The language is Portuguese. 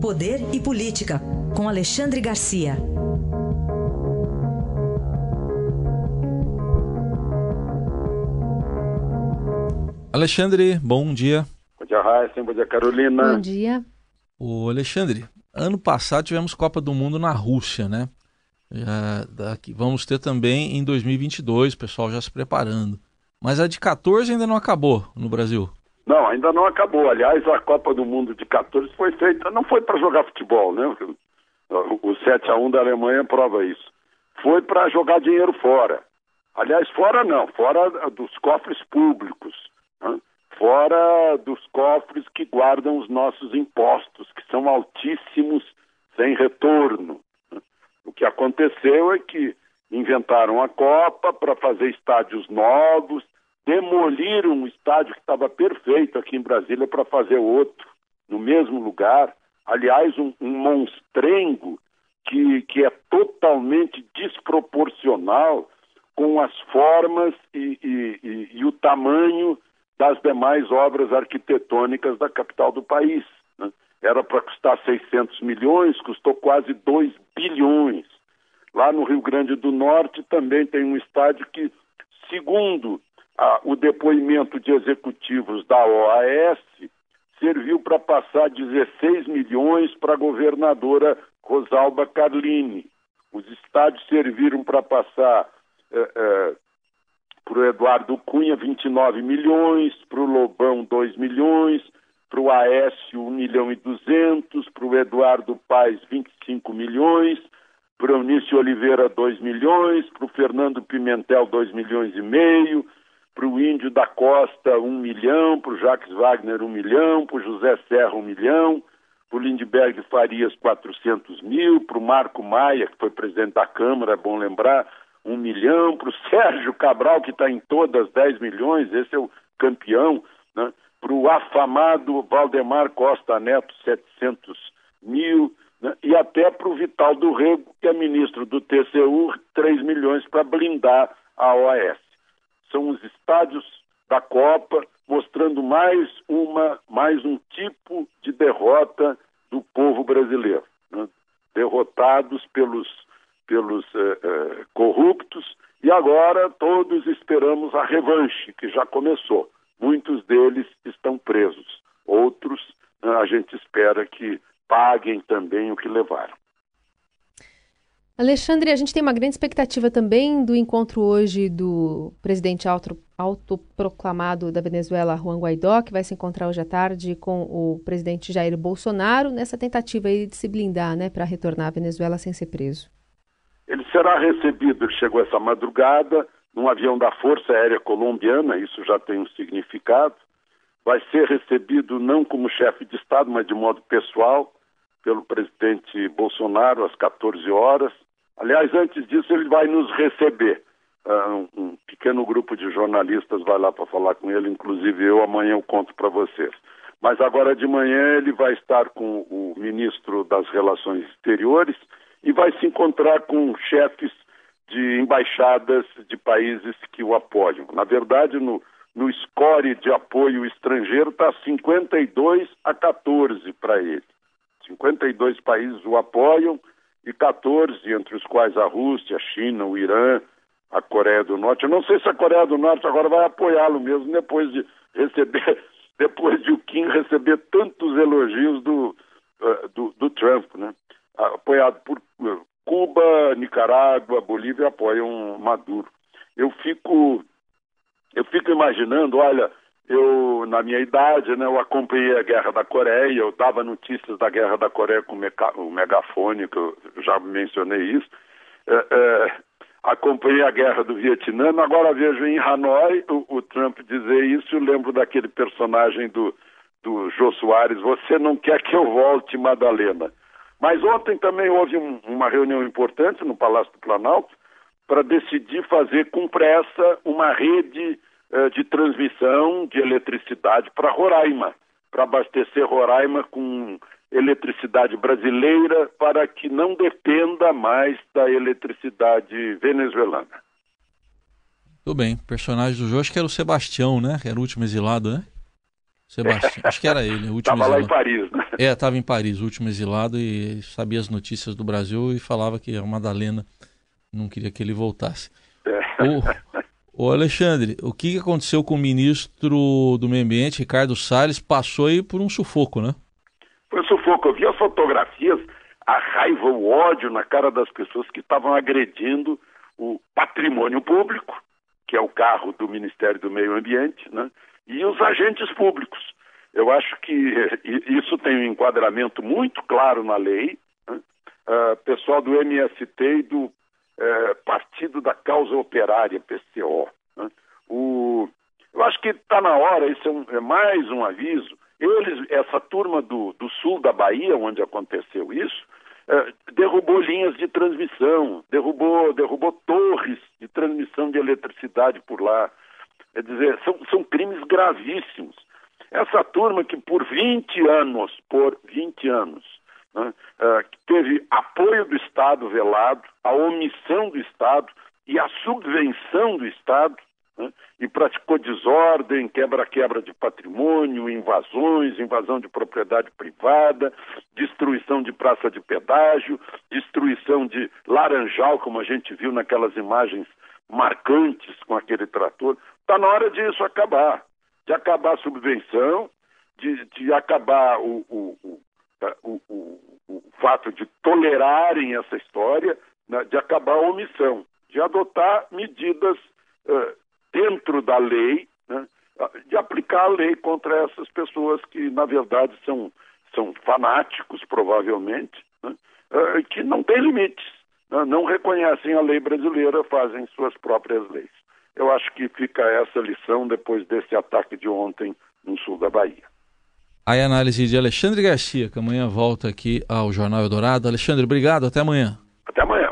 Poder e Política, com Alexandre Garcia. Alexandre, bom dia. Bom dia, Raíssa. Bom dia, Carolina. Bom dia. O Alexandre, ano passado tivemos Copa do Mundo na Rússia, né? Já daqui, vamos ter também em 2022, o pessoal já se preparando. Mas a de 14 ainda não acabou no Brasil. Não, ainda não acabou. Aliás, a Copa do Mundo de 14 foi feita, não foi para jogar futebol, né? O 7 a 1 da Alemanha prova isso. Foi para jogar dinheiro fora. Aliás, fora não, fora dos cofres públicos, né? fora dos cofres que guardam os nossos impostos, que são altíssimos, sem retorno. Né? O que aconteceu é que inventaram a Copa para fazer estádios novos, demoliram um estádio que estava perfeito aqui em Brasília para fazer outro, no mesmo lugar. Aliás, um, um monstrengo que, que é totalmente desproporcional com as formas e, e, e, e, o tamanho das demais obras arquitetônicas da capital do país. Né? Era para custar 600 milhões, custou quase 2 bilhões. Lá no Rio Grande do Norte também tem um estádio que, segundo ah, o depoimento de executivos da OAS serviu para passar 16 milhões para a governadora Rosalba Carlini. Os estádios serviram para passar eh, eh, para o Eduardo Cunha 29 milhões, para o Lobão 2 milhões, para o Aécio 1 milhão e 200, para o Eduardo Paes 25 milhões, para o Eunício Oliveira 2 milhões, para o Fernando Pimentel 2 milhões e meio, para o Índio da Costa um milhão, para o Jacques Wagner um milhão, para o José Serra um milhão, para o Lindbergh Farias 400 mil, para o Marco Maia, que foi presidente da Câmara, é bom lembrar, um milhão, para o Sérgio Cabral, que está em todas 10 milhões, esse é o campeão, né? para o afamado Valdemar Costa Neto 700 mil, né? e até para o Vital do Rego, que é ministro do TCU, 3 milhões para blindar a OAS são os estádios da Copa, mostrando mais uma mais um tipo de derrota do povo brasileiro, né? derrotados pelos pelos eh, eh, corruptos e agora todos esperamos a revanche que já começou. Muitos deles estão presos, outros né, a gente espera que paguem também o que levaram. Alexandre, a gente tem uma grande expectativa também do encontro hoje do presidente auto, autoproclamado da Venezuela, Juan Guaidó, que vai se encontrar hoje à tarde com o presidente Jair Bolsonaro, nessa tentativa de se blindar né, para retornar à Venezuela sem ser preso. Ele será recebido, ele chegou essa madrugada, num avião da Força Aérea Colombiana, isso já tem um significado. Vai ser recebido não como chefe de Estado, mas de modo pessoal, pelo presidente Bolsonaro às 14 horas Aliás, antes disso, ele vai nos receber. Uh, um, pequeno grupo de jornalistas vai lá para falar com ele, inclusive eu amanhã eu conto para vocês. Mas agora de manhã ele vai estar com o ministro das Relações Exteriores e vai se encontrar com chefes de embaixadas de países que o apoiam. Na verdade, no, no score de apoio estrangeiro está 52 a 14 para ele. 52 países o apoiam e 14, entre os quais a Rússia, a China, o Irã, a Coreia do Norte. Eu não sei se a Coreia do Norte agora vai apoiá-lo mesmo depois de receber, depois de o Kim receber tantos elogios do, uh, do, do, Trump, né? Apoiado por uh, Cuba, Nicarágua, Bolívia apoiam Maduro. Eu fico, eu fico imaginando, olha, eu, na minha idade, né, eu acompanhei a Guerra da Coreia, eu dava notícias da Guerra da Coreia com o megafone, que eu já mencionei isso. É, é, acompanhei a Guerra do Vietnã, agora vejo em Hanoi o, o Trump dizer isso, eu lembro daquele personagem do, do Jô Soares, você não quer que eu volte, Madalena. Mas ontem também houve um, uma reunião importante no Palácio do Planalto para decidir fazer com pressa uma rede de transmissão de eletricidade para Roraima, para abastecer Roraima com eletricidade brasileira para que não dependa mais da eletricidade venezuelana. Tudo bem. O personagem do jogo acho que era o Sebastião, né? Era o último exilado, né? Sebastião. Acho que era ele, o último Estava lá em Paris, né? É, estava em Paris, o último exilado, e sabia as notícias do Brasil e falava que a Madalena não queria que ele voltasse. É. O, o Alexandre, o que aconteceu com o ministro do Meio Ambiente, Ricardo Salles, passou aí por um sufoco, né? Foi um sufoco. Eu vi as fotografias, a raiva, o ódio na cara das pessoas que estavam agredindo o patrimônio público, que é o carro do Ministério do Meio Ambiente, né? e os agentes públicos. Eu acho que isso tem um enquadramento muito claro na lei. Né? Uh, pessoal do MST e do uh, Partido da Causa Operária, PCO. Né? O, eu acho que está na hora, isso é, um, é, mais um aviso. Eles, essa turma do, do sul da Bahia, onde aconteceu isso, uh, derrubou linhas de transmissão, derrubou, derrubou torres de transmissão de eletricidade por lá. Quer dizer, são, são crimes gravíssimos. Essa turma que por 20 anos, por 20 anos, né, uh, teve apoio do Estado velado, a omissão do Estado e a subvenção do Estado, né, e praticou desordem, quebra-quebra de patrimônio, invasões, invasão de propriedade privada, destruição de praça de pedágio, destruição de laranjal, como a gente viu naquelas imagens marcantes com aquele trator. Está na hora disso acabar, de acabar a subvenção, de, de acabar o, o, o, o, fato de tolerarem essa história, né, de acabar a omissão, de adotar medidas uh, dentro da lei, né, de aplicar a lei contra essas pessoas que, na verdade, são, são fanáticos, provavelmente, né, uh, que não têm limites, né, não reconhecem a lei brasileira, fazem suas próprias leis. Eu acho que fica essa lição depois desse ataque de ontem no sul da Bahia. Aí a análise de Alexandre Garcia, que amanhã volta aqui ao Jornal Eldorado. Alexandre, obrigado, até amanhã. Até amanhã.